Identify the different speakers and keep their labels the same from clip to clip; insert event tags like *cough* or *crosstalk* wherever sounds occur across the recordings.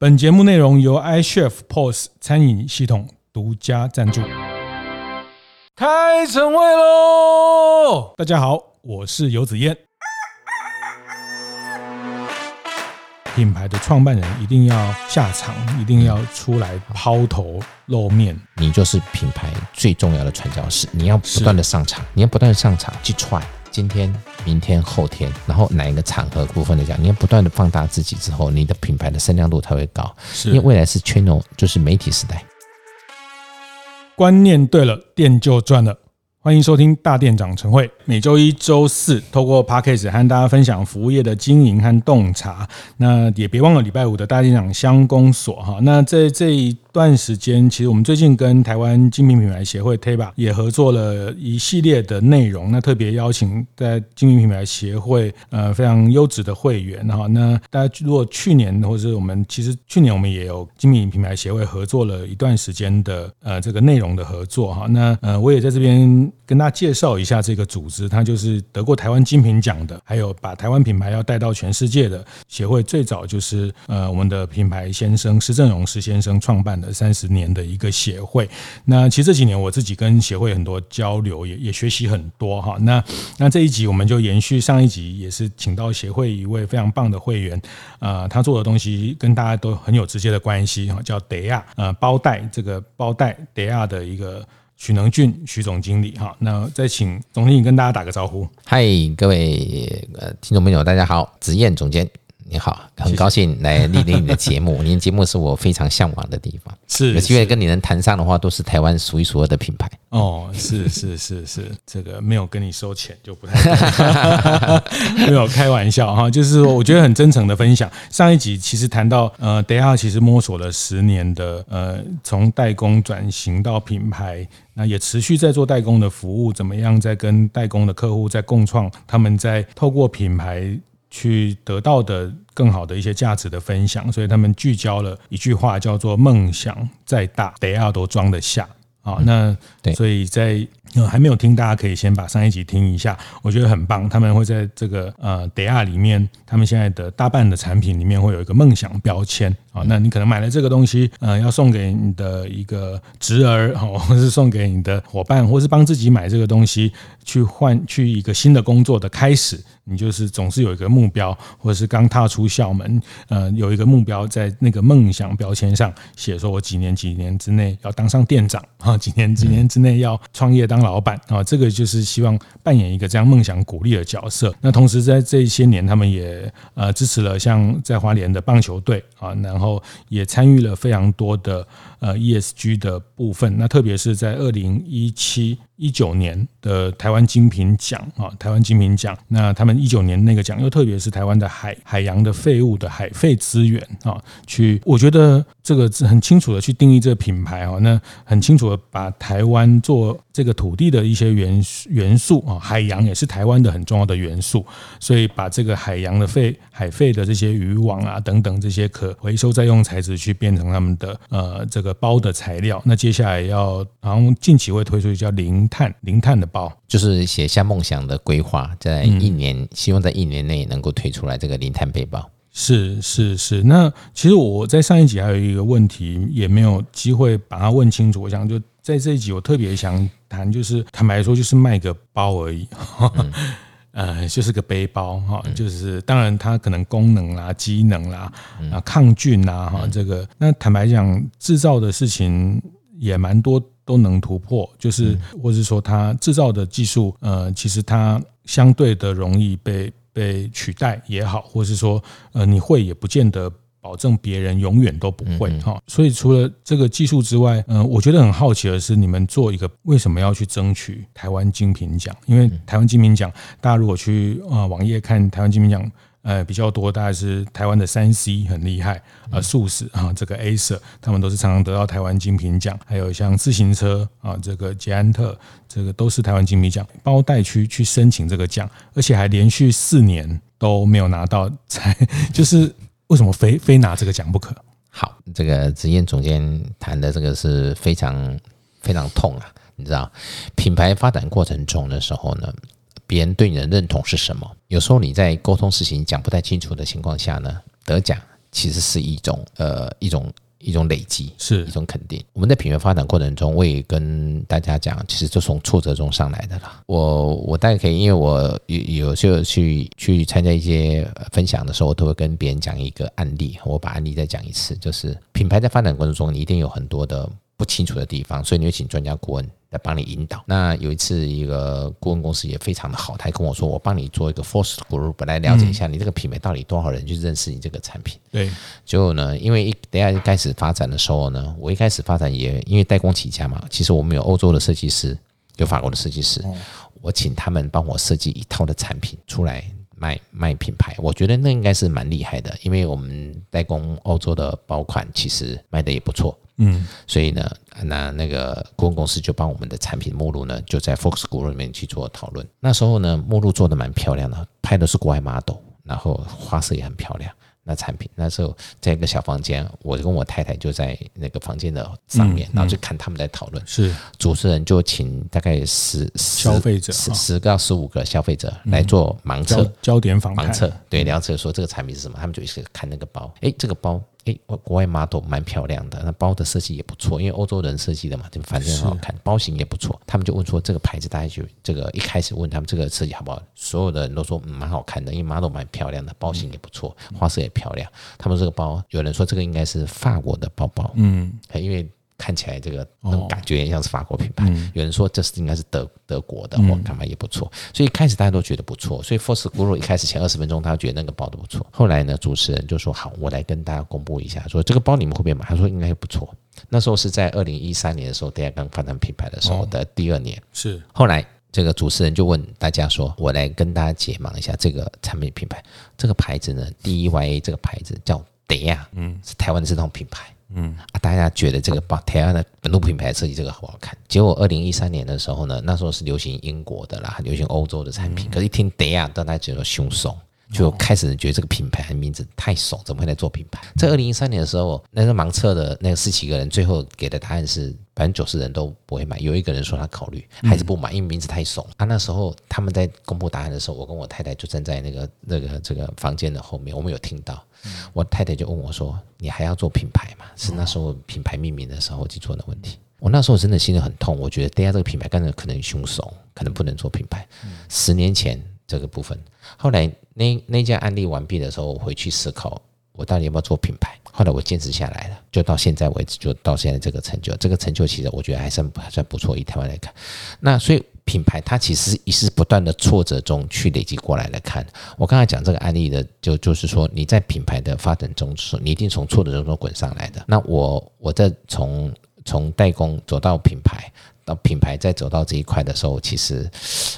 Speaker 1: 本节目内容由 iChef POS 餐饮系统独家赞助。开晨会喽！大家好，我是游子燕。品牌的创办人一定要下场，一定要出来抛头露面。
Speaker 2: 你就是品牌最重要的传教士，你要不断的上场，你要不断的上场去踹。今天、明天、后天，然后哪一个场合部分的讲，你要不断的放大自己之后，你的品牌的声量度才会高。是，因为未来是 channel，就是媒体时代。
Speaker 1: 观念对了，店就赚了。欢迎收听大店长晨会，每周一、周四透过 Podcast 和大家分享服务业的经营和洞察。那也别忘了礼拜五的大店长乡公所哈。那在这一段时间，其实我们最近跟台湾精品品牌协会 TABA 也合作了一系列的内容。那特别邀请在精品品牌协会呃非常优质的会员哈。那大家如果去年或者我们其实去年我们也有精品品牌协会合作了一段时间的呃这个内容的合作哈。那呃我也在这边。跟大家介绍一下这个组织，它就是得过台湾精品奖的，还有把台湾品牌要带到全世界的协会。最早就是呃我们的品牌先生施正荣施先生创办的三十年的一个协会。那其实这几年我自己跟协会很多交流，也也学习很多哈。那那这一集我们就延续上一集，也是请到协会一位非常棒的会员，呃，他做的东西跟大家都很有直接的关系哈，叫 DEA 呃包袋这个包袋 DEA 的一个。许能俊，许总经理，哈，那再请总经理跟大家打个招呼。
Speaker 2: 嗨，各位呃听众朋友，大家好，子燕总监。你好，很高兴来莅临你的节目。*laughs* 您节目是我非常向往的地方，是有机会跟你能谈上的话，都是台湾数一数二的品牌。
Speaker 1: 哦，是是是是，这个没有跟你收钱就不太 *laughs* 没有开玩笑哈，就是我觉得很真诚的分享。上一集其实谈到呃德亚其实摸索了十年的呃，从代工转型到品牌，那也持续在做代工的服务，怎么样在跟代工的客户在共创，他们在透过品牌。去得到的更好的一些价值的分享，所以他们聚焦了一句话，叫做“梦想再大，得要都装得下”。啊，那所以在还没有听，大家可以先把上一集听一下，我觉得很棒。他们会在这个呃 DEA 里面，他们现在的大半的产品里面会有一个梦想标签。那你可能买了这个东西，呃，要送给你的一个侄儿，或是送给你的伙伴，或是帮自己买这个东西去换去一个新的工作的开始。你就是总是有一个目标，或者是刚踏出校门，呃，有一个目标在那个梦想标签上写，说我几年几年之内要当上店长啊，几年几年之内要创业当老板啊，这个就是希望扮演一个这样梦想鼓励的角色。那同时在这些年，他们也呃支持了像在华联的棒球队啊，然后也参与了非常多的呃 ESG 的部分。那特别是在二零一七。一九年的台湾精品奖啊，台湾精品奖，那他们一九年那个奖又特别是台湾的海海洋的废物的海废资源啊，去我觉得这个是很清楚的去定义这个品牌啊，那很清楚的把台湾做这个土地的一些元元素啊，海洋也是台湾的很重要的元素，所以把这个海洋的废海废的这些渔网啊等等这些可回收再用材质去变成他们的呃这个包的材料，那接下来要好像近期会推出一叫零。碳零碳的包，就是写下梦想的规划，在一年，嗯、希望在一年内能够推出来这个零碳背包。是是是，那其实我在上一集还有一个问题也没有机会把它问清楚，我想就在这一集我特别想谈，就是坦白说就是卖个包而已，嗯、呃，就是个背包哈，就是当然它可能功能啦、机能啦、啊抗菌啦哈，这个那坦白讲制造的事情也蛮多。都能突破，就是，或是说它制造的技术，呃，其实它相对的容易被被取代也好，或是说，呃，你会也不见得保证别人永远都不会哈。所以除了这个技术之外，嗯，我觉得很好奇的是，你们做一个为什么要去争取台湾精品奖？因为台湾精品奖，大家如果去啊网页看台湾精品奖。呃，比较多，大概是台湾的三 C 很厉害，呃，速食啊，这个 Acer，他们都是常常得到台湾精品奖。还有像自行车啊，这个捷安特，这个都是台湾精品奖。包带区去申请这个奖，而且还连续四年都没有拿到，才就是为什么非非拿这个奖不可？
Speaker 2: 好，这个职业总监谈的这个是非常非常痛啊，你知道，品牌发展过程中的时候呢。别人对你的认同是什么？有时候你在沟通事情讲不太清楚的情况下呢，得奖其实是一种呃一种。一种累积
Speaker 1: 是
Speaker 2: 一种肯定。我们在品牌发展过程中，我也跟大家讲，其实就从挫折中上来的啦。我我大概可以，因为我有有时候去去参加一些分享的时候，我都会跟别人讲一个案例。我把案例再讲一次，就是品牌在发展过程中，你一定有很多的不清楚的地方，所以你会请专家顾问。来帮你引导。那有一次，一个顾问公司也非常的好，他还跟我说：“我帮你做一个 force Group，来了解一下你这个品牌到底多少人去认识你这个产品。”
Speaker 1: 对。
Speaker 2: 结果呢，因为一等下一开始发展的时候呢，我一开始发展也因为代工起家嘛，其实我们有欧洲的设计师，有法国的设计师，我请他们帮我设计一套的产品出来卖卖品牌。我觉得那应该是蛮厉害的，因为我们代工欧洲的包款其实卖的也不错。嗯，所以呢，那那个顾问公司就帮我们的产品目录呢，就在 Focus Group 里面去做讨论。那时候呢，目录做的蛮漂亮的，拍的是国外 model，然后花色也很漂亮。那产品那时候在一个小房间，我跟我太太就在那个房间的上面，然后就看他们在讨论。是主持人就请大概十
Speaker 1: 消费者
Speaker 2: 十十个到十五个消费者来做盲测，
Speaker 1: 焦点访谈
Speaker 2: 盲测，对，了解说这个产品是什么，他们就一起看那个包，哎，这个包。诶，国外 model 蛮漂亮的，那包的设计也不错，因为欧洲人设计的嘛，就反正很好看，包型也不错。他们就问说这个牌子，大家就这个一开始问他们这个设计好不好，所有的人都说蛮好看的，因为 model 蛮漂亮的，包型也不错，花色也漂亮。他们这个包，有人说这个应该是法国的包包，嗯，因为。看起来这个那种感觉也像是法国品牌，有人说这是应该是德德国的，我看嘛也不错，所以一开始大家都觉得不错，所以 f o r s t g u r u 一开始前二十分钟，他觉得那个包都不错。后来呢，主持人就说：“好，我来跟大家公布一下，说这个包你们会不会买？”他说：“应该不错。”那时候是在二零一三年的时候，大家刚发展品牌的时候的第二年。是后来这个主持人就问大家说：“我来跟大家解盲一下这个产品品牌，这个牌子呢，DEYA 这个牌子叫 DEYA，嗯，是台湾的这种品牌。”嗯啊，大家觉得这个把台湾的本土品牌设计这个好不好看？结果二零一三年的时候呢，那时候是流行英国的啦，流行欧洲的产品。可是一听 DEYA，大家觉得凶怂，就开始觉得这个品牌名字太怂，怎么会来做品牌？在二零一三年的时候，那个盲测的那个十几个人，最后给的答案是百分之九十人都不会买。有一个人说他考虑还是不买，因为名字太怂。啊，那时候他们在公布答案的时候，我跟我太太就站在那个那个这个房间的后面，我们有听到。我太太就问我说：“你还要做品牌吗？”是那时候品牌命名的时候记错的问题。我那时候真的心里很痛，我觉得 DEYA 这个品牌干的可能凶怂，可能不能做品牌。十年前这个部分，后来那那件案例完毕的时候，我回去思考，我到底要不要做品牌？后来我坚持下来了，就到现在为止，就到现在这个成就，这个成就其实我觉得还算还算不错。以台湾来看，那所以。品牌它其实也是不断的挫折中去累积过来来看。我刚才讲这个案例的，就就是说你在品牌的发展中，你一定从挫折中滚上来的。那我我在从从代工走到品牌，到品牌在走到这一块的时候，其实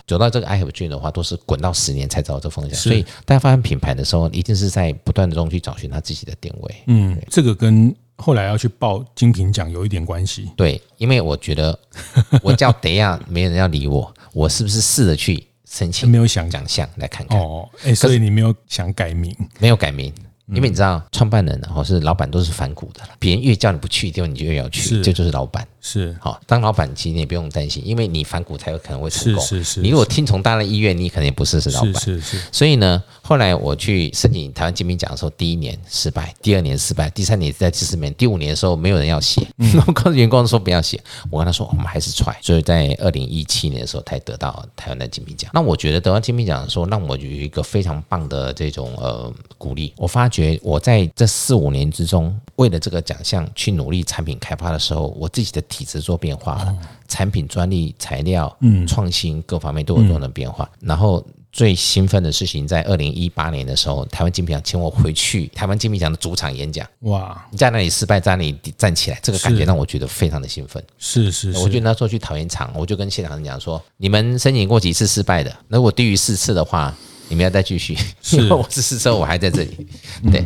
Speaker 2: 走到这个 I have dream 的话，都是滚到十年才找到这方向。所以大家发现品牌的时候，一定是在不断的中去找寻他自己的定位。嗯，
Speaker 1: 这个跟。后来要去报精品奖有一点关系，
Speaker 2: 对，因为我觉得 *laughs* 我叫等一下没人要理我，我是不是试着去申请？
Speaker 1: 没有想
Speaker 2: 奖项来看看
Speaker 1: 哦，哎，所以你没有想改名？
Speaker 2: 没有改名，因为你知道，创办人或是老板都是反骨的，别人越叫你不去的地方，你就越要去，这就是老板。是好，当老板其实你也不用担心，因为你反骨才有可能会成功。是是是，你如果听从大的意愿，你可能也不是是老板。是是是。所以呢，后来我去申请台湾金品奖的时候，第一年失败，第二年失败，第三年在第四年，第五年的时候没有人要写，我告诉员工说不要写，我跟他说我们还是 try。所以在二零一七年的时候才得到台湾的金品奖。那我觉得得到金品奖的时候，让我有一个非常棒的这种呃鼓励。我发觉我在这四五年之中，为了这个奖项去努力产品开发的时候，我自己的。体制做变化了，产品专利材料、创新各方面都有多的变化。然后最兴奋的事情，在二零一八年的时候，台湾金品奖请我回去台湾金品奖的主场演讲。哇！你在那里失败，在那里站起来，这个感觉让我觉得非常的兴奋。是是，我觉得那时候去讨厌场，我就跟现场人讲说：你们申请过几次失败的？如果低于四次的话，你们要再继续。*laughs* 因为我是四次，我还在这里。对。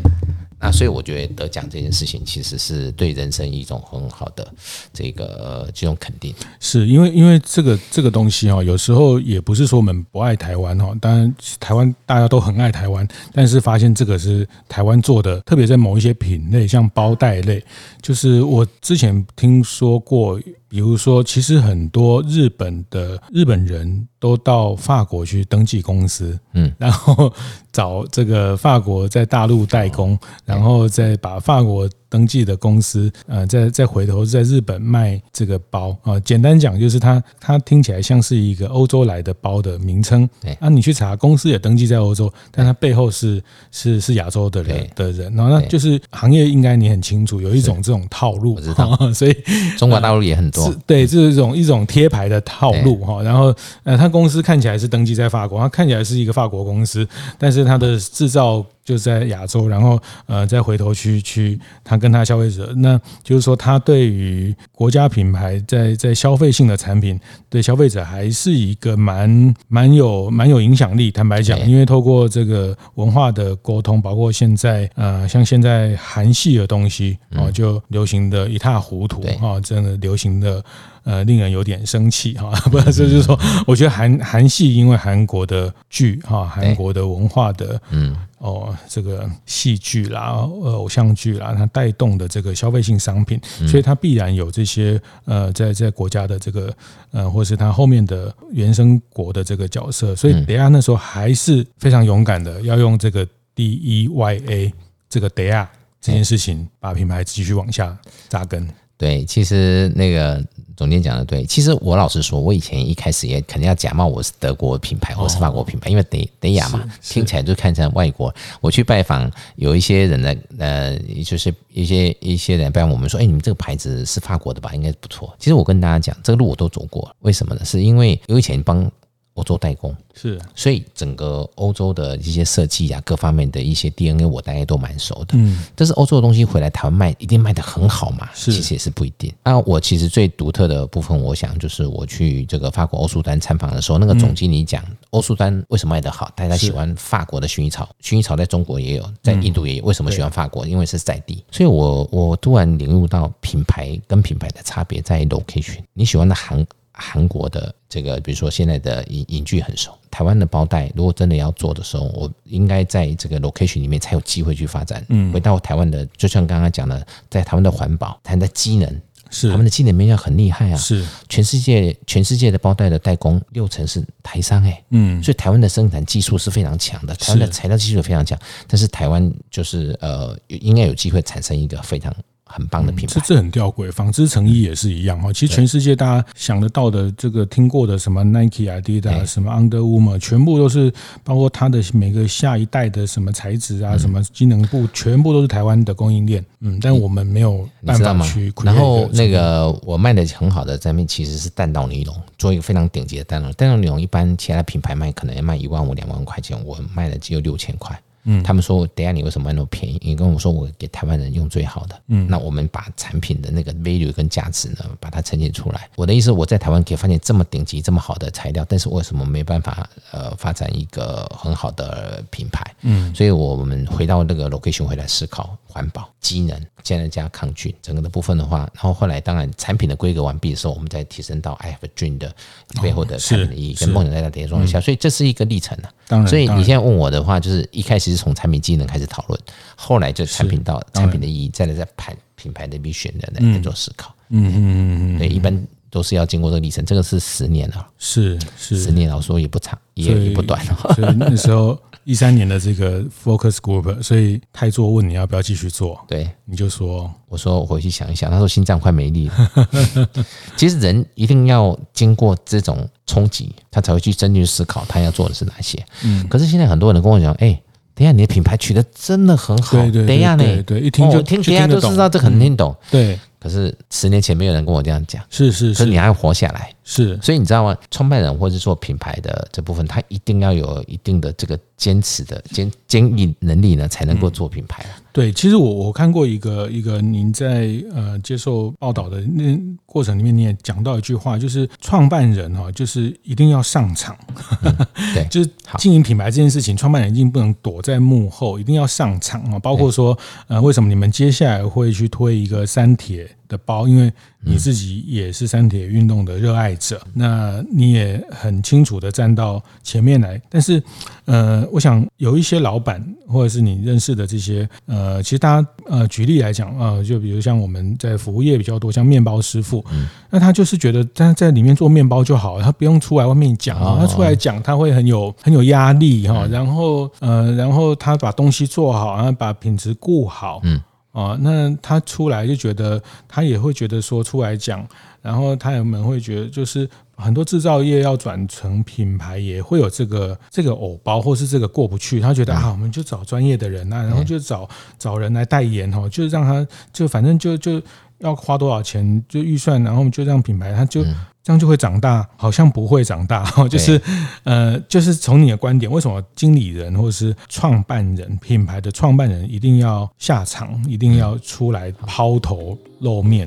Speaker 2: 那所以我觉得得奖这件事情，其实是对人生一种很好的这个这种肯定。
Speaker 1: 是因为因为这个这个东西哈，有时候也不是说我们不爱台湾哈，当然台湾大家都很爱台湾，但是发现这个是台湾做的，特别在某一些品类，像包袋类，就是我之前听说过。比如说，其实很多日本的日本人都到法国去登记公司，嗯，然后找这个法国在大陆代工，然后再把法国。登记的公司，呃，再再回头在日本卖这个包啊，简单讲就是它它听起来像是一个欧洲来的包的名称。对啊，你去查，公司也登记在欧洲，但它背后是是是亚洲的人的人。然后那就是行业应该你很清楚，有一种这种套路，*laughs* 所以
Speaker 2: 中国大陆也很多。
Speaker 1: 对，这是一种一种贴牌的套路哈。然后呃，它公司看起来是登记在法国，它看起来是一个法国公司，但是它的制造。就在亚洲，然后呃，再回头去去，他跟他消费者，那就是说，他对于国家品牌在在消费性的产品，对消费者还是一个蛮蛮有蛮有影响力。坦白讲，因为透过这个文化的沟通，包括现在呃，像现在韩系的东西哦，就流行的一塌糊涂啊，真的流行的。呃，令人有点生气哈，*laughs* 不是，就是说，我觉得韩韩系因为韩国的剧哈，韩国的文化的嗯哦，这个戏剧啦，呃，偶像剧啦，它带动的这个消费性商品，所以它必然有这些呃，在在国家的这个呃，或是它后面的原生国的这个角色，所以德亚那时候还是非常勇敢的，要用这个 D E Y A 这个德亚这件事情，把品牌继续往下扎根。
Speaker 2: 对，其实那个总监讲的对。其实我老实说，我以前一开始也肯定要假冒我是德国品牌，或是法国品牌，因为德德雅嘛，听起来就看成外国。我去拜访有一些人呢，呃，就是一些一些人拜访我们说，哎，你们这个牌子是法国的吧？应该不错。其实我跟大家讲，这个路我都走过，为什么呢？是因为我以前帮。欧洲代工是，所以整个欧洲的一些设计啊，各方面的一些 DNA，我大概都蛮熟的。嗯，但是欧洲的东西回来台湾卖，一定卖得很好嘛？是，其实也是不一定。那我其实最独特的部分，我想就是我去这个法国欧舒丹参访的时候，那个总经理讲欧舒丹为什么卖得好，大家喜欢法国的薰衣草，薰衣草在中国也有，在印度也有，为什么喜欢法国？因为是在地。所以我我突然领悟到品牌跟品牌的差别在 location。你喜欢的韩。韩国的这个，比如说现在的影影剧很熟，台湾的包袋，如果真的要做的时候，我应该在这个 location 里面才有机会去发展。嗯，回到台湾的，就像刚刚讲的，在台湾的环保，台湾的机能，是他们的机能面要很厉害啊。是全世界全世界的包袋的代工六成是台商哎、欸，嗯，所以台湾的生产技术是非常强的，台湾的材料技术非常强，但是台湾就是呃，应该有机会产生一个非常。很棒的品牌，
Speaker 1: 这这很吊诡。纺织成衣也是一样哈。其实全世界大家想得到的，这个听过的什么 Nike、Adidas、什么 Under Armour，全部都是包括它的每个下一代的什么材质啊，什么机能布，全部都是台湾的供应链。嗯，但我们没有办法去。
Speaker 2: 然后那个我卖的很好的产品其实是弹道尼龙，做一个非常顶级的弹道。弹道尼龙一般其他品牌卖可能要卖一万五、两万块钱，我卖的只有六千块。嗯，他们说，等下你为什么卖那么便宜？你跟我说，我给台湾人用最好的。嗯，那我们把产品的那个 value 跟价值呢，把它呈现出来。我的意思，我在台湾可以发现这么顶级、这么好的材料，但是为什么没办法呃发展一个很好的品牌？嗯，所以我们回到那个 location 回来思考。环保、机能，现在加抗菌，整个的部分的话，然后后来当然产品的规格完毕的时候，我们再提升到 I have a dream 的背后的产品的意义跟梦想在那叠装一下，所以这是一个历程啊。当然，所以你现在问我的话，就是一开始是从产品机能开始讨论，后来就产品到产品的意义，再来再盘品牌的 vision 的来做思考。嗯嗯嗯嗯，对，一般都是要经过这个历程，这个是十年了，是是十年，我说也不长，也也不短了。*laughs*
Speaker 1: 所以那时候。一三年的这个 focus group，所以泰座问你要不要继续做？
Speaker 2: 对，
Speaker 1: 你就说，
Speaker 2: 我说我回去想一想。他说心脏快没力了。*laughs* 其实人一定要经过这种冲击，他才会去真正思考他要做的是哪些。嗯，可是现在很多人跟我讲，哎，等一下你的品牌取得真的很好。对对，等一下呢，
Speaker 1: 对，一听就
Speaker 2: 听，等一下就知道这很听懂。
Speaker 1: 对。
Speaker 2: 可是十年前没有人跟我这样讲，
Speaker 1: 是是是，
Speaker 2: 可是你还要活下来，
Speaker 1: 是，
Speaker 2: 所以你知道吗？创办人或者做品牌的这部分，他一定要有一定的这个坚持的坚坚毅能力呢，才能够做品牌啊。
Speaker 1: 对，其实我我看过一个一个您在呃接受报道的那过程里面，你也讲到一句话，就是创办人哈，就是一定要上场，嗯、对，*laughs* 就是经营品牌这件事情，创办人一定不能躲在幕后，一定要上场啊。包括说呃，为什么你们接下来会去推一个三铁？的包，因为你自己也是三铁运动的热爱者，那你也很清楚的站到前面来。但是，呃，我想有一些老板或者是你认识的这些，呃，其实大家呃举例来讲啊，就比如像我们在服务业比较多，像面包师傅，那他就是觉得他在里面做面包就好，他不用出来外面讲，他出来讲他会很有很有压力哈。然后呃，然后他把东西做好，然后把品质顾好，嗯。哦，那他出来就觉得，他也会觉得说出来讲，然后他有没有会觉得，就是很多制造业要转成品牌，也会有这个这个偶包，或是这个过不去。他觉得啊，我们就找专业的人啊，然后就找找人来代言哦，就让他就反正就就要花多少钱就预算，然后就让品牌他就。这样就会长大，好像不会长大。*laughs* 就是，呃，就是从你的观点，为什么经理人或者是创办人、品牌的创办人一定要下场，一定要出来抛头露面？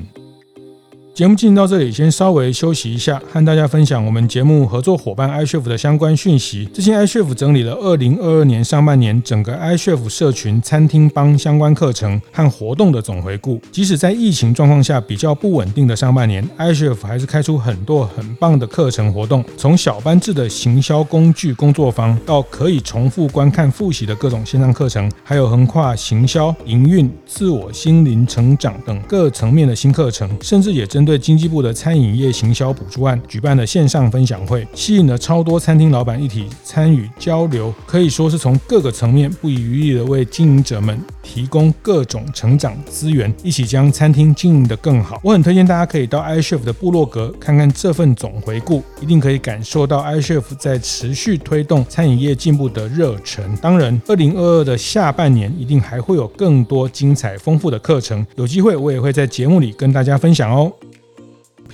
Speaker 1: 节目进行到这里，先稍微休息一下，和大家分享我们节目合作伙伴 iCHEF 的相关讯息。最近 iCHEF 整理了二零二二年上半年整个 iCHEF 社群餐厅帮相关课程和活动的总回顾。即使在疫情状况下比较不稳定的上半年，iCHEF 还是开出很多很棒的课程活动，从小班制的行销工具工作坊，到可以重复观看复习的各种线上课程，还有横跨行销、营运、自我、心灵成长等各层面的新课程，甚至也针对经济部的餐饮业行销补助案举办的线上分享会，吸引了超多餐厅老板一起参与交流，可以说是从各个层面不遗余力的为经营者们提供各种成长资源，一起将餐厅经营得更好。我很推荐大家可以到 iCHEF 的部落格看看这份总回顾，一定可以感受到 iCHEF 在持续推动餐饮业进步的热忱。当然，二零二二的下半年一定还会有更多精彩丰富的课程，有机会我也会在节目里跟大家分享哦。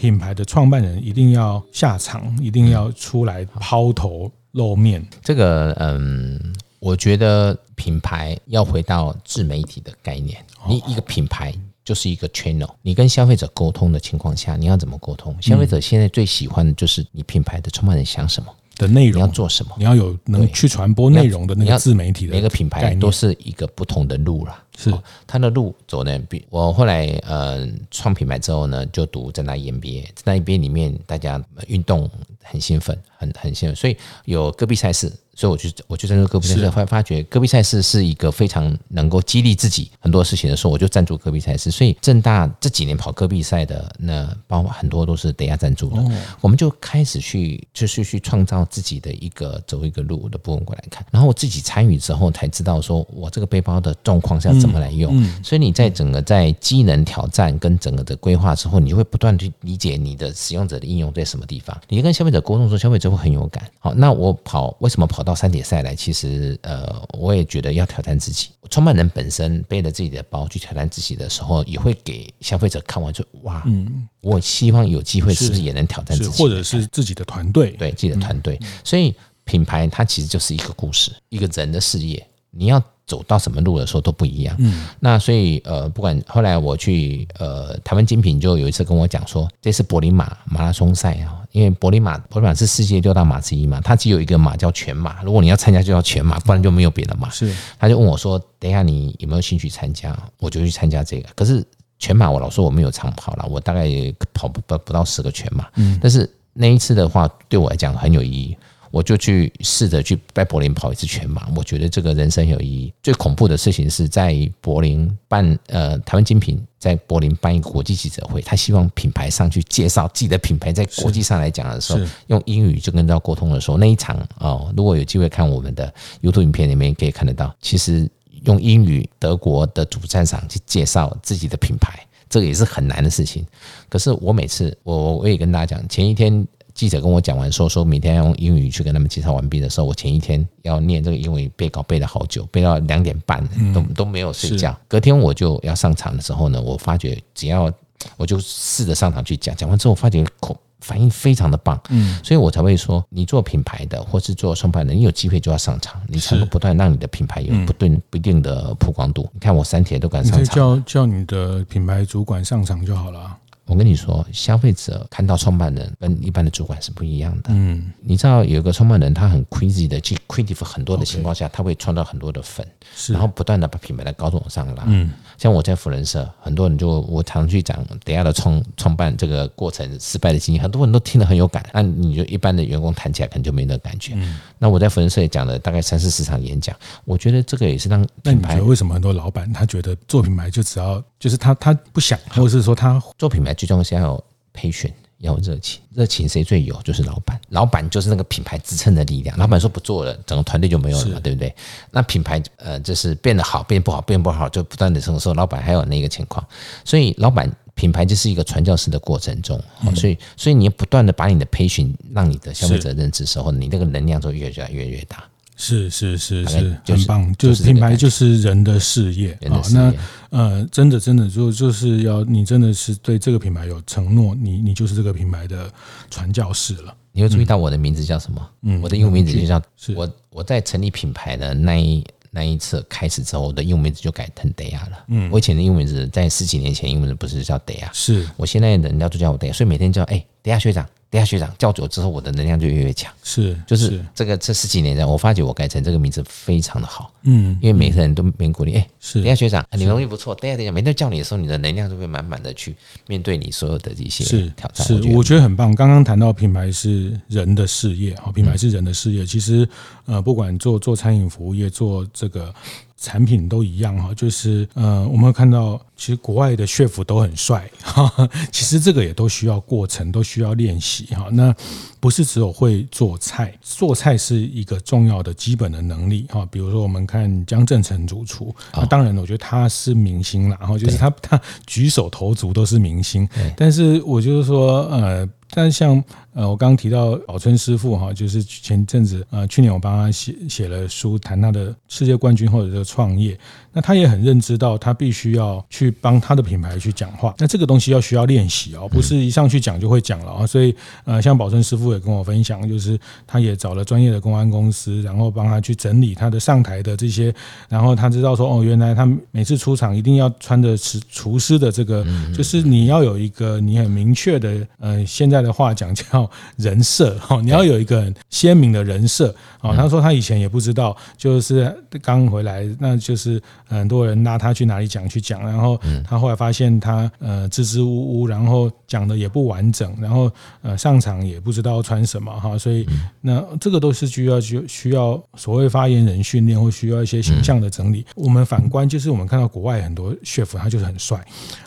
Speaker 1: 品牌的创办人一定要下场，一定要出来抛头露面。
Speaker 2: 这个，嗯，我觉得品牌要回到自媒体的概念。你一个品牌就是一个 channel，你跟消费者沟通的情况下，你要怎么沟通？消费者现在最喜欢的就是你品牌的创办人想什么
Speaker 1: 的内容，
Speaker 2: 你要做什么？
Speaker 1: 你要有能去传播内容的那个自媒体的。
Speaker 2: 每个品牌都是一个不同的路了。是，他的路走呢，比我后来呃创品牌之后呢，就读正大 EMBA，在那 EMBA 里面大家运动很兴奋，很很兴奋，所以有戈壁赛事。所以我就我就在这戈壁赛事发发觉戈壁赛事是一个非常能够激励自己很多事情的时候，我就赞助戈壁赛事。所以正大这几年跑戈壁赛的那包括很多都是等下赞助的，我们就开始去就是去创造自己的一个走一个路的部分过来看。然后我自己参与之后才知道说我这个背包的状况是要怎么来用。所以你在整个在机能挑战跟整个的规划之后，你就会不断去理解你的使用者的应用在什么地方。你跟消费者沟通的时候，消费者会很有感。好，那我跑为什么跑？到山铁赛来，其实呃，我也觉得要挑战自己。创办人本身背着自己的包去挑战自己的时候，也会给消费者看完就哇，嗯，我希望有机会是不是也能挑战自己，
Speaker 1: 或者是自己的团队，
Speaker 2: 对自己的团队。所以品牌它其实就是一个故事，一个人的事业，你要。走到什么路的时候都不一样。嗯，那所以呃，不管后来我去呃台湾精品，就有一次跟我讲说，这次柏林马马拉松赛啊，因为柏林马柏林马是世界六大马之一嘛，它只有一个马叫全马，如果你要参加就叫全马，不然就没有别的马。是，他就问我说，等一下你有没有兴趣参加？我就去参加这个。可是全马我老说我没有长跑了，我大概跑不不不到十个全马。嗯，但是那一次的话，对我来讲很有意义。我就去试着去在柏林跑一次全马，我觉得这个人生有意义。最恐怖的事情是在柏林办呃台湾精品在柏林办一个国际记者会，他希望品牌上去介绍自己的品牌，在国际上来讲的时候，用英语就跟人家沟通的时候，那一场哦，如果有机会看我们的 YouTube 影片里面可以看得到，其实用英语德国的主战场去介绍自己的品牌，这个也是很难的事情。可是我每次我我也跟大家讲，前一天。记者跟我讲完说，说明天要用英语去跟他们介绍完毕的时候，我前一天要念这个英语背稿背了好久，背到两点半都都没有睡觉。隔天我就要上场的时候呢，我发觉只要我就试着上场去讲，讲完之后发觉口反应非常的棒，嗯，所以我才会说，你做品牌的或是做创办人，你有机会就要上场，你才能不断让你的品牌有不对不一定的曝光度。你看我三铁都敢上场，
Speaker 1: 叫叫你的品牌主管上场就好了。
Speaker 2: 我跟你说，消费者看到创办人跟一般的主管是不一样的。
Speaker 1: 嗯，
Speaker 2: 你知道有一个创办人，他很 crazy 的去 creative 很多的情况下，他会创造很多的粉，然后不断的把品牌的高度往上拉。嗯，像我在福人社，很多人就我常去讲等下的创创办这个过程失败的经验，很多人都听得很有感。那你就一般的员工谈起来可能就没那感觉。嗯，那我在福人社也讲了大概三四十场演讲，我觉得这个也是让品牌。
Speaker 1: 为什么很多老板他觉得做品牌就只要就是他他不想，或者是说他
Speaker 2: 做品牌最重要是要有。培训要有热情，热情谁最有？就是老板，老板就是那个品牌支撑的力量。老板说不做了，整个团队就没有了嘛，对不对？那品牌呃，就是变得好，变不好，变不好，就不断的承受。老板还有那个情况，所以老板品牌就是一个传教士的过程中，所以所以你要不断的把你的培训，让你的消费者认知时候，你那个能量就越来越越大。
Speaker 1: 是是是是，很棒，就是品牌就是人的事业啊。那呃，真的真的就就是要你真的是对这个品牌有承诺，你你就是这个品牌的传教士了。
Speaker 2: 你会注意到我的名字叫什么？嗯，我的英文名字就叫我我在成立品牌的那一那一次开始之后，我的英文名字就改成 Daya 了。嗯，我以前的英文名字在十几年前英文名字不是叫 Daya，是我现在人家都叫我 Daya，所以每天叫哎 Daya 学长。等下学长叫久之后，我的能量就越来越强。是，就是这个这十几年来，我发觉我改成这个名字非常的好。嗯，因为每个人都没鼓励。哎，是。等下学长，你能力不错。等下等下，每天叫你的时候，你的能量就会满满的去面对你所有的一些挑战。
Speaker 1: 是，我觉得很棒。刚刚谈到品牌是人的事业啊，品牌是人的事业。其实呃，不管做做餐饮服务业，做这个。产品都一样哈，就是呃，我们会看到，其实国外的 chef 都很帅哈，*laughs* 其实这个也都需要过程，都需要练习哈。那不是只有会做菜，做菜是一个重要的基本的能力哈。比如说，我们看江振成主厨，那当然我觉得他是明星啦，然后就是他他举手投足都是明星，但是我就是说呃。但是像呃，我刚刚提到宝春师傅哈，就是前阵子呃，去年我帮他写写了书，谈他的世界冠军或者这个创业。那他也很认知到，他必须要去帮他的品牌去讲话。那这个东西要需要练习哦，不是一上去讲就会讲了啊。所以呃，像宝春师傅也跟我分享，就是他也找了专业的公安公司，然后帮他去整理他的上台的这些，然后他知道说哦，原来他每次出场一定要穿着厨厨师的这个，就是你要有一个你很明确的呃现在。的话讲叫人设哈，你要有一个很鲜明的人设啊。他说他以前也不知道，就是刚回来，那就是很多人拉他去哪里讲去讲，然后他后来发现他呃支支吾吾，然后讲的也不完整，然后呃上场也不知道穿什么哈，所以那这个都是需要需需要所谓发言人训练或需要一些形象的整理。我们反观就是我们看到国外很多 chef 他就是很帅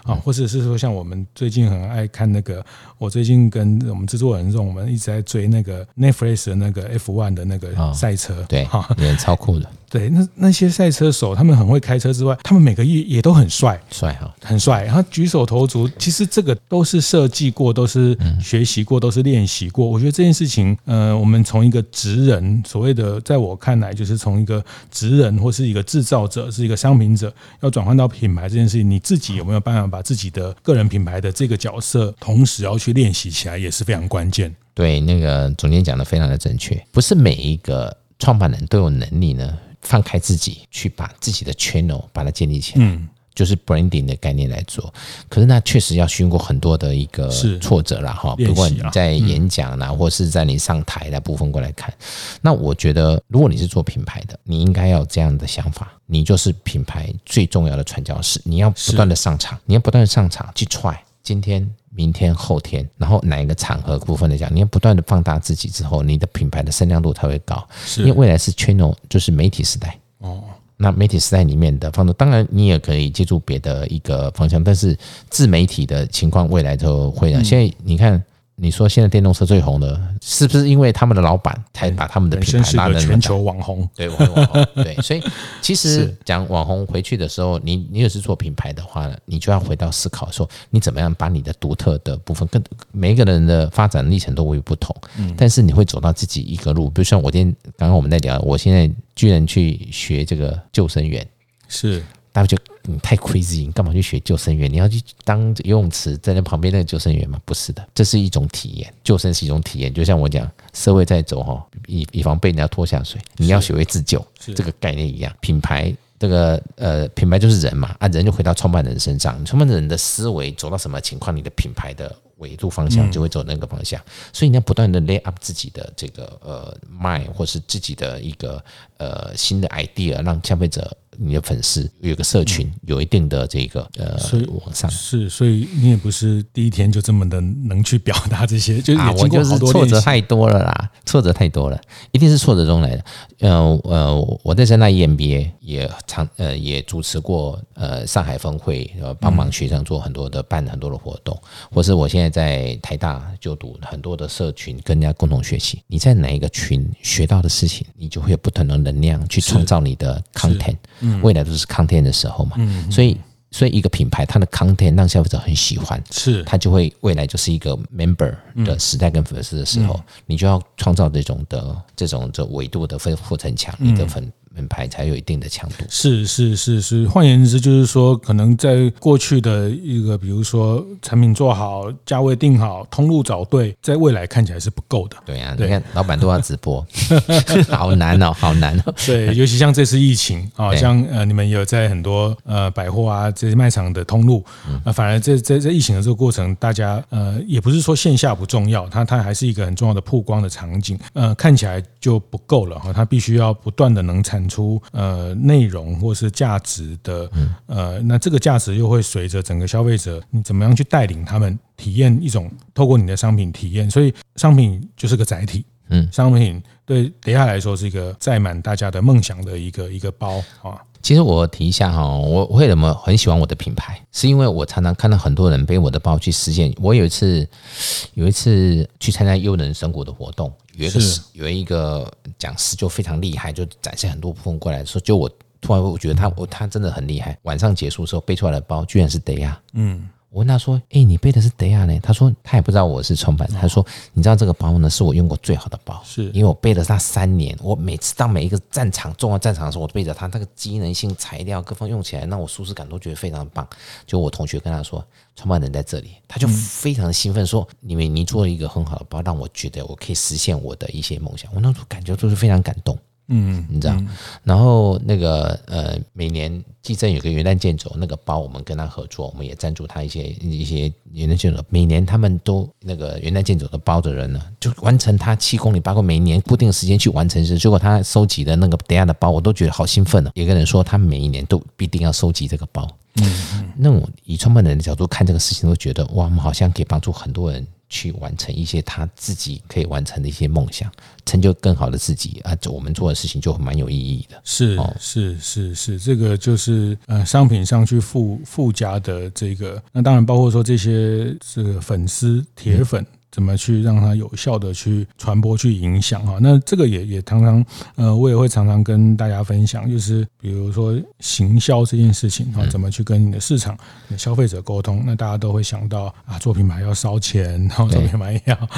Speaker 1: 啊，或者是说像我们最近很爱看那个，我最近跟我们制作人这种，我们一直在追那个 Netflix 的那个 F1 的那个赛车，哦、
Speaker 2: 对，哈，也超酷的。
Speaker 1: 对，那那些赛车手，他们很会开车之外，他们每个月也都很帅，
Speaker 2: 帅哈，
Speaker 1: 很帅。然后举手投足，其实这个都是设计过，都是学习过，都是练习过。我觉得这件事情，呃，我们从一个职人，所谓的，在我看来，就是从一个职人或是一个制造者，是一个商品者，要转换到品牌这件事情，你自己有没有办法把自己的个人品牌的这个角色，同时要去练习起来，也是非常关键。
Speaker 2: 对，那个总监讲的非常的正确，不是每一个创办人都有能力呢。放开自己去把自己的 channel 把它建立起来，嗯，就是 branding 的概念来做。可是那确实要经过很多的一个挫折了哈。不管你在演讲啦，或是在你上台的部分过来看，那我觉得如果你是做品牌的，你应该要有这样的想法，你就是品牌最重要的传教士。你要不断的上场，你要不断的上场去 try。今天。明天、后天，然后哪一个场合部分来讲，你要不断的放大自己之后，你的品牌的声量度才会高。是，因为未来是 channel，就是媒体时代。哦，那媒体时代里面的放大，当然你也可以借助别的一个方向，但是自媒体的情况未来就会了。现在你看。你说现在电动车最红的，是不是因为他们的老板才把他们的品牌拉的
Speaker 1: 全球网红？
Speaker 2: 对，网红。对，*laughs* 所以其实讲网红回去的时候，你你也是做品牌的话呢，你就要回到思考说，你怎么样把你的独特的部分，跟每一个人的发展历程都会不同。嗯，但是你会走到自己一个路，比如像我今天刚刚我们在聊，我现在居然去学这个救生员，
Speaker 1: 是。
Speaker 2: 他就你太 crazy，你干嘛去学救生员？你要去当游泳池在那旁边那个救生员吗？不是的，这是一种体验，救生是一种体验。就像我讲，社会在走哈，以以防被人家拖下水，你要学会自救，这个概念一样。品牌这个呃品牌就是人嘛，啊人就回到创办人身上，创办人的思维走到什么情况，你的品牌的维度方向就会走那个方向。嗯、所以你要不断的 lay up 自己的这个呃 mind 或是自己的一个呃新的 idea，让消费者。你的粉丝有个社群，有一定的这个呃，
Speaker 1: 所以
Speaker 2: 网上
Speaker 1: 是，所以你也不是第一天就这么的能去表达这些，就是
Speaker 2: 啊，我就是挫折太多了啦，挫折太多了，一定是挫折中来的。呃呃，我在政大 EMBA 也常呃也主持过呃上海分会，呃帮忙学生做很多的办很多的活动，或是我现在在台大就读很多的社群，跟人家共同学习。你在哪一个群学到的事情，你就会有不同的能量去创造你的 content。未来都是 content 的时候嘛，嗯，所以所以一个品牌它的 content 让消费者很喜欢，是。它就会未来就是一个 member 的时代跟粉丝的时候，你就要创造这种的这种这维度的分护城墙，你的粉。品牌才有一定的强度。
Speaker 1: 是是是是，换言之就是说，可能在过去的一个，比如说产品做好，价位定好，通路找对，在未来看起来是不够的。
Speaker 2: 对啊，你看老板都要直播，*laughs* 好难哦，好难哦。*laughs*
Speaker 1: 对，*laughs* 尤其像这次疫情啊，像呃你们有在很多呃百货啊这些卖场的通路，那反而在在在疫情的这个过程，大家呃也不是说线下不重要，它它还是一个很重要的曝光的场景，呃看起来就不够了哈，它必须要不断的能产。出呃内容或是价值的呃，那这个价值又会随着整个消费者，你怎么样去带领他们体验一种透过你的商品体验，所以商品就是个载体，嗯，商品对等下来说是一个载满大家的梦想的一个一个包啊。
Speaker 2: 其实我提一下哈，我为什么很喜欢我的品牌，是因为我常常看到很多人背我的包去实践。我有一次有一次去参加优能神谷的活动。有一个有一个讲师就非常厉害，就展现很多部分过来说，就我突然我觉得他我他真的很厉害。晚上结束的时候背出来的包居然是 Daya，嗯，我问他说，哎，你背的是 Deya 呢？他说他也不知道我是创办人，他说你知道这个包呢是我用过最好的包，是因为我背了它三年，我每次到每一个战场重要战场的时候，我都背着它，那个机能性材料各方用起来，那我舒适感都觉得非常棒。就我同学跟他说。创办人在这里，他就非常的兴奋说：“因为你做了一个很好的包，让我觉得我可以实现我的一些梦想。”我那种感觉就是非常感动，嗯，你知道。然后那个呃，每年季正有个元旦健走那个包，我们跟他合作，我们也赞助他一些一些元旦健走。每年他们都那个元旦健走的包的人呢，就完成他七公里八公里，每年固定时间去完成时，结果他收集的那个等下的包，我都觉得好兴奋啊。有个人说，他每一年都必定要收集这个包。嗯，那我以创办人的角度看这个事情，都觉得哇，我们好像可以帮助很多人去完成一些他自己可以完成的一些梦想，成就更好的自己啊！我们做的事情就蛮有意义的。
Speaker 1: 是是是是，这个就是呃，商品上去附附加的这个，那当然包括说这些这个粉丝铁粉。嗯怎么去让它有效的去传播、去影响哈？那这个也也常常呃，我也会常常跟大家分享，就是比如说行销这件事情哈，怎么去跟你的市场、你的消费者沟通？那大家都会想到啊，做品牌要烧钱，然后做品牌要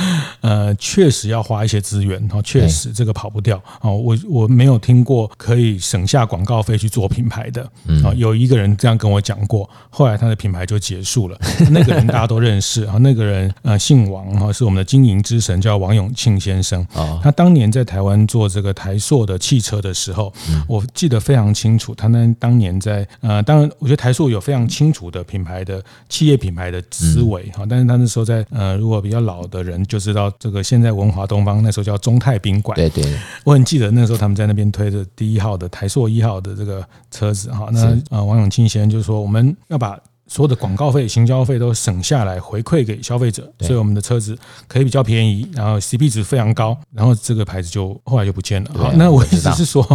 Speaker 1: 呃，确实要花一些资源然后，确实这个跑不掉哦。我我没有听过可以省下广告费去做品牌的啊。有一个人这样跟我讲过，后来他的品牌就结束了。那个人大家都认识啊，那个人呃姓王哈。是我们的经营之神，叫王永庆先生。啊他当年在台湾做这个台塑的汽车的时候，我记得非常清楚。他那当年在呃，当然，我觉得台塑有非常清楚的品牌的企业品牌的思维哈。但是他那时候在呃，如果比较老的人就知道，这个现在文华东方那时候叫中泰宾馆。对对，我很记得那时候他们在那边推着第一号的台塑一号的这个车子哈。那呃，王永庆先生就说，我们要把。所有的广告费、行销费都省下来回馈给消费者，所以我们的车子可以比较便宜，然后 CP 值非常高，然后这个牌子就后来就不见了。好，那我意思是说，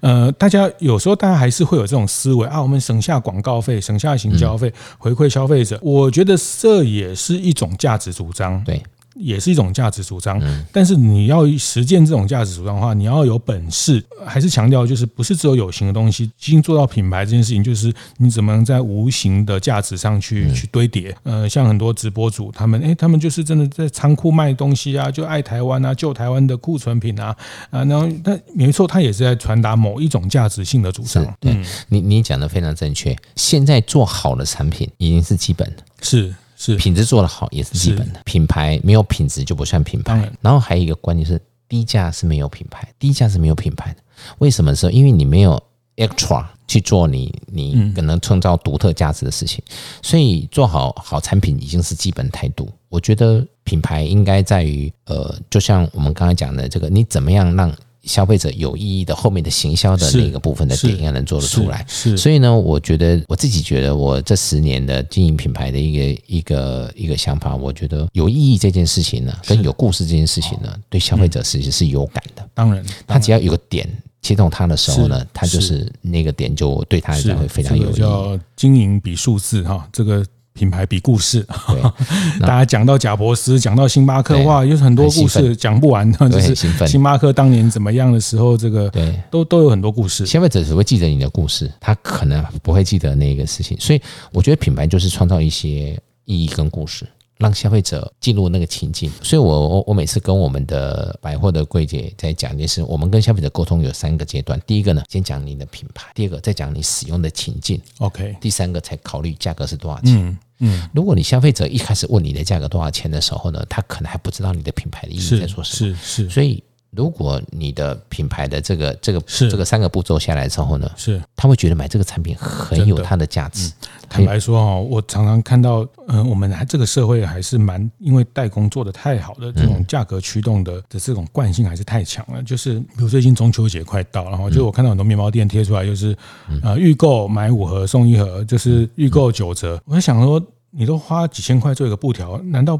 Speaker 1: 呃，大家有时候大家还是会有这种思维啊，我们省下广告费、省下行销费回馈消费者，我觉得这也是一种价值主张。对。也是一种价值主张，但是你要实践这种价值主张的话，你要有本事。还是强调，就是不是只有有形的东西，已经做到品牌这件事情，就是你怎么样在无形的价值上去去堆叠。呃，像很多直播主，他们诶，他们就是真的在仓库卖东西啊，就爱台湾啊，救台湾的库存品啊啊，然后但没错，他也是在传达某一种价值性的主张。
Speaker 2: 对，你你讲的非常正确。现在做好的产品已经是基本的，
Speaker 1: 是。是
Speaker 2: 品质做得好也是基本的，品牌没有品质就不算品牌。然后还有一个观点是，低价是没有品牌，低价是没有品牌的。为什么说？因为你没有 extra，去做你你可能创造独特价值的事情，所以做好好产品已经是基本态度。我觉得品牌应该在于呃，就像我们刚才讲的这个，你怎么样让消费者有意义的后面的行销的那个部分的点应该能做得出来。是，所以呢，我觉得我自己觉得我这十年的经营品牌的一个一个一个想法，我觉得有意义这件事情呢，跟有故事这件事情呢，对消费者实际是有感的。
Speaker 1: 当然，
Speaker 2: 他只要有个点。启动它的时候呢，它就是那个点，就对他来讲会非常有意义。
Speaker 1: 这个、叫经营比数字哈，这个品牌比故事。*laughs* 大家讲到贾伯斯，讲到星巴克，哇，有很多故事讲不完的。就是星巴克当年怎么样的时候，这个对都都有很多故事。
Speaker 2: 消费者只会记得你的故事，他可能不会记得那个事情。所以我觉得品牌就是创造一些意义跟故事。让消费者进入那个情境，所以我我我每次跟我们的百货的柜姐在讲一件事，我们跟消费者沟通有三个阶段。第一个呢，先讲你的品牌；第二个，再讲你使用的情境
Speaker 1: ；OK；
Speaker 2: 第三个才考虑价格是多少钱。嗯嗯。如果你消费者一开始问你的价格多少钱的时候呢，他可能还不知道你的品牌的意义在说什么。
Speaker 1: 是是。
Speaker 2: 所以。如果你的品牌的这个这个是这个三个步骤下来之后呢，
Speaker 1: 是
Speaker 2: 他会觉得买这个产品很有它的价值。
Speaker 1: 嗯、坦白说哈，我常常看到，嗯、呃，我们还这个社会还是蛮因为代工做的太好的这种价格驱动的的这种惯性还是太强了。就是比如最近中秋节快到了，然后就我看到很多面包店贴出来，就是呃预购买五盒送一盒，就是预购九折。我在想说，你都花几千块做一个布条，难道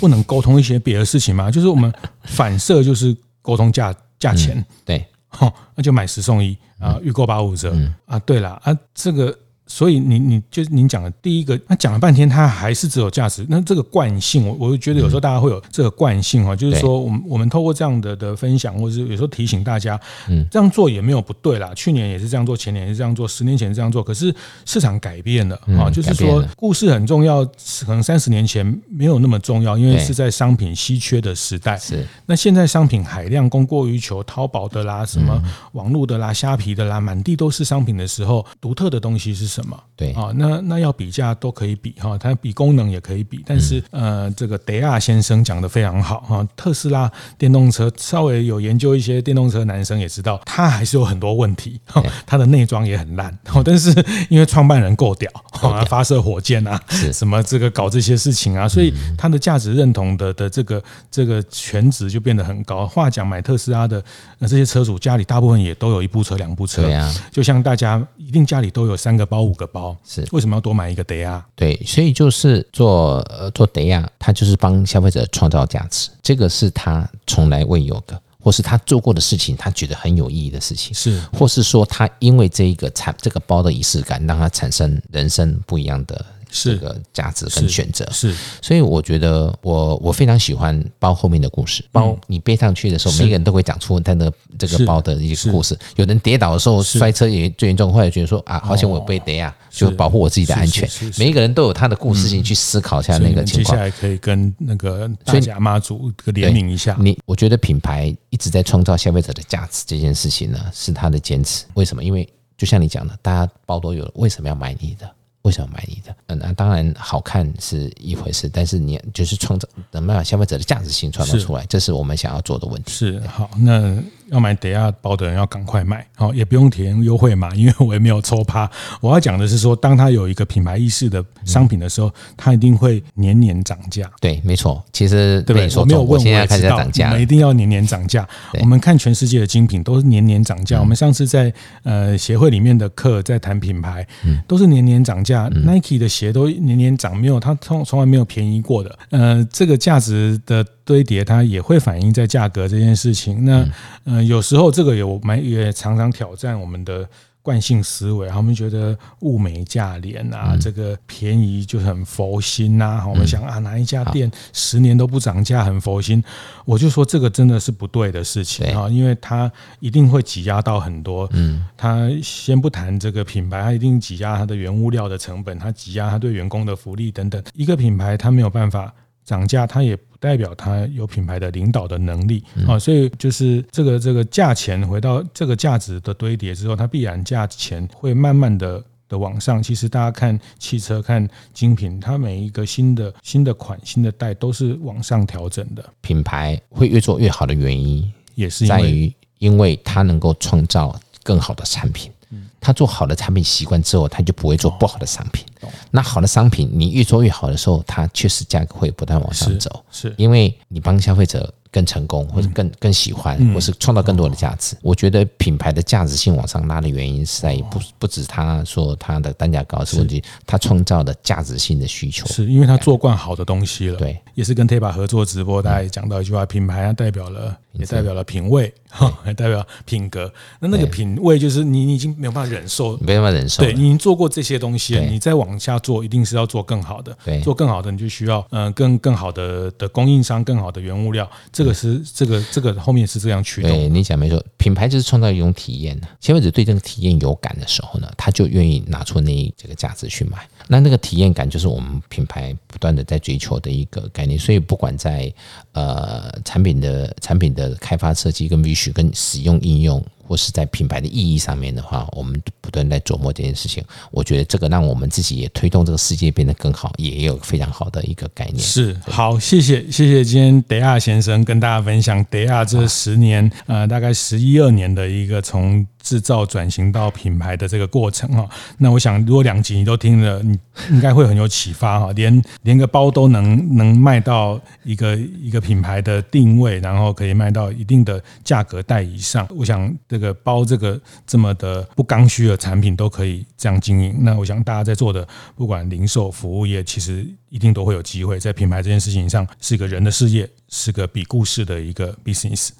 Speaker 1: 不能沟通一些别的事情吗？就是我们反射就是。沟通价价钱，嗯、对，好，那就买十送一啊，预购八五折、嗯、啊。对了啊，这个。所以你你就您讲的第一个，他讲了半天，他还是只有价值。那这个惯性，我我就觉得有时候大家会有这个惯性哈，就是说我们我们透过这样的的分享，或者是有时候提醒大家，嗯，这样做也没有不对啦。去年也是这样做，前年也是这样做，十年前是这样做。可是市场改变了啊，就是说故事很重要，可能三十年前没有那么重要，因为是在商品稀缺的时代。是。那现在商品海量供过于求，淘宝的啦，什么网络的啦，虾皮的啦，满地都是商品的时候，独特的东西是什么？
Speaker 2: 对。
Speaker 1: 啊，那那要比价都可以比哈，它比功能也可以比，但是呃，这个德亚先生讲的非常好哈，特斯拉电动车稍微有研究一些电动车男生也知道，它还是有很多问题，它的内装也很烂，但是因为创办人够屌，啊发射火箭啊，什么这个搞这些事情啊，所以它的价值认同的的这个这个全值就变得很高。话讲买特斯拉的这些车主家里大部分也都有一部车两部车，对啊，就像大家一定家里都有三个包五个包。是为什么要多买一个德亚？
Speaker 2: 对，所以就是做呃做德亚，他就是帮消费者创造价值，这个是他从来未有的，或是他做过的事情，他觉得很有意义的事情，是，或是说他因为这一个产这个包的仪式感，让他产生人生不一样的。是这个价值跟选择是，所以我觉得我我非常喜欢包后面的故事。包你背上去的时候，每个人都会讲出他的这个包的一个故事。有人跌倒的时候摔车也最严重，后来觉得说啊，好险我背跌啊，就保护我自己的安全。每一个人都有他的故事性去思考一下那个情况。接下来
Speaker 1: 可以跟那个大甲妈祖联名一下。
Speaker 2: 你我觉得品牌一直在创造消费者的价值这件事情呢，是他的坚持。为什么？因为就像你讲的，大家包都有了，为什么要买你的？为什么买你的？嗯，那当然好看是一回事，但是你就是创造能把消费者的价值性创造出来，这是我们想要做的问题。
Speaker 1: 是好，那。要买德亚包的人要赶快买，好，也不用填优惠码，因为我也没有抽趴。我要讲的是说，当他有一个品牌意识的商品的时候，他一定会年年涨价。
Speaker 2: 对，没错。其实
Speaker 1: 对不对？我没有问，我现在开始涨价，我们一定要年年涨价。我们看全世界的精品都是年年涨价。我们上次在呃协会里面的课在谈品牌，都是年年涨价。Nike 的鞋都年年涨，没有它从从来没有便宜过的。呃，这个价值的。堆叠它也会反映在价格这件事情。那呃，有时候这个有蛮也常常挑战我们的惯性思维。他们觉得物美价廉啊，这个便宜就很佛心呐。我们想啊，哪一家店十年都不涨价，很佛心。我就说这个真的是不对的事情啊，因为它一定会挤压到很多。嗯，它先不谈这个品牌，它一定挤压它的原物料的成本，它挤压它对员工的福利等等。一个品牌它没有办法涨价，它也不。代表它有品牌的领导的能力啊，所以就是这个这个价钱回到这个价值的堆叠之后，它必然价钱会慢慢的的往上。其实大家看汽车、看精品，它每一个新的新的款、新的代都是往上调整的。
Speaker 2: 品牌会越做越好的原因，
Speaker 1: 也是
Speaker 2: 在于因为它能够创造更好的产品。他做好的产品习惯之后，他就不会做不好的商品。那好的商品，你越做越好的时候，它确实价格会不断往上走。
Speaker 1: 是，
Speaker 2: 因为你帮消费者更成功，或者更更喜欢，或是创造更多的价值。我觉得品牌的价值性往上拉的原因是在于不不止他说他的单价高是问题，他创造的价值性的需求，
Speaker 1: 是因为他做惯好的东西了。
Speaker 2: 对，
Speaker 1: 也是跟 TEPA 合作直播，大家也讲到一句话：品牌它代表了，也代表了品味，哈，*laughs* 还代表品格。那那个品味就是你你已经没有办法忍受，
Speaker 2: 没办法忍受。
Speaker 1: 对，你已经做过这些东西了，你再往下做，一定是要做更好的。
Speaker 2: 对，
Speaker 1: 做更好的，你就需要嗯更更好的的供应商，更好的原物料。这个是这个这个后面是这样驱动。
Speaker 2: 对，你讲没错，品牌就是创造一种体验。消费者对这个体验有感的时候呢，他就愿意拿出那这个价值去买。那那个体验感就是我们品牌不断的在追求的一个概念。所以不管在呃产品的产品的开发设计跟 wish 跟使用应用。或是在品牌的意义上面的话，我们不断在琢磨这件事情。我觉得这个让我们自己也推动这个世界变得更好，也有非常好的一个概念。
Speaker 1: 是，好，谢谢，谢谢今天德亚先生跟大家分享德亚这十年，呃，大概十一二年的一个从。制造转型到品牌的这个过程哈，那我想如果两集你都听了，你应该会很有启发哈，连连个包都能能卖到一个一个品牌的定位，然后可以卖到一定的价格带以上。我想这个包这个这么的不刚需的产品都可以这样经营，那我想大家在做的不管零售服务业，其实一定都会有机会在品牌这件事情上是一个人的事业。是个比故事的一个 business。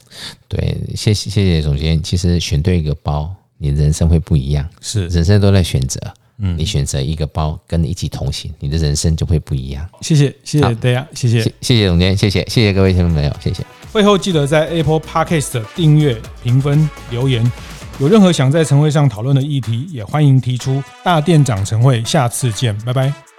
Speaker 2: 对，谢谢谢谢总监。其实选对一个包，你的人生会不一样。
Speaker 1: 是，
Speaker 2: 人生都在选择。嗯，你选择一个包，跟你一起同行，你的人生就会不一样。
Speaker 1: 谢谢，谢谢大家，谢谢，
Speaker 2: 谢谢总监，谢谢，谢谢各位听众朋友，谢谢。
Speaker 1: 会后记得在 Apple Podcast 订阅、评分、留言。有任何想在晨会上讨论的议题，也欢迎提出。大店长晨会，下次见，拜拜。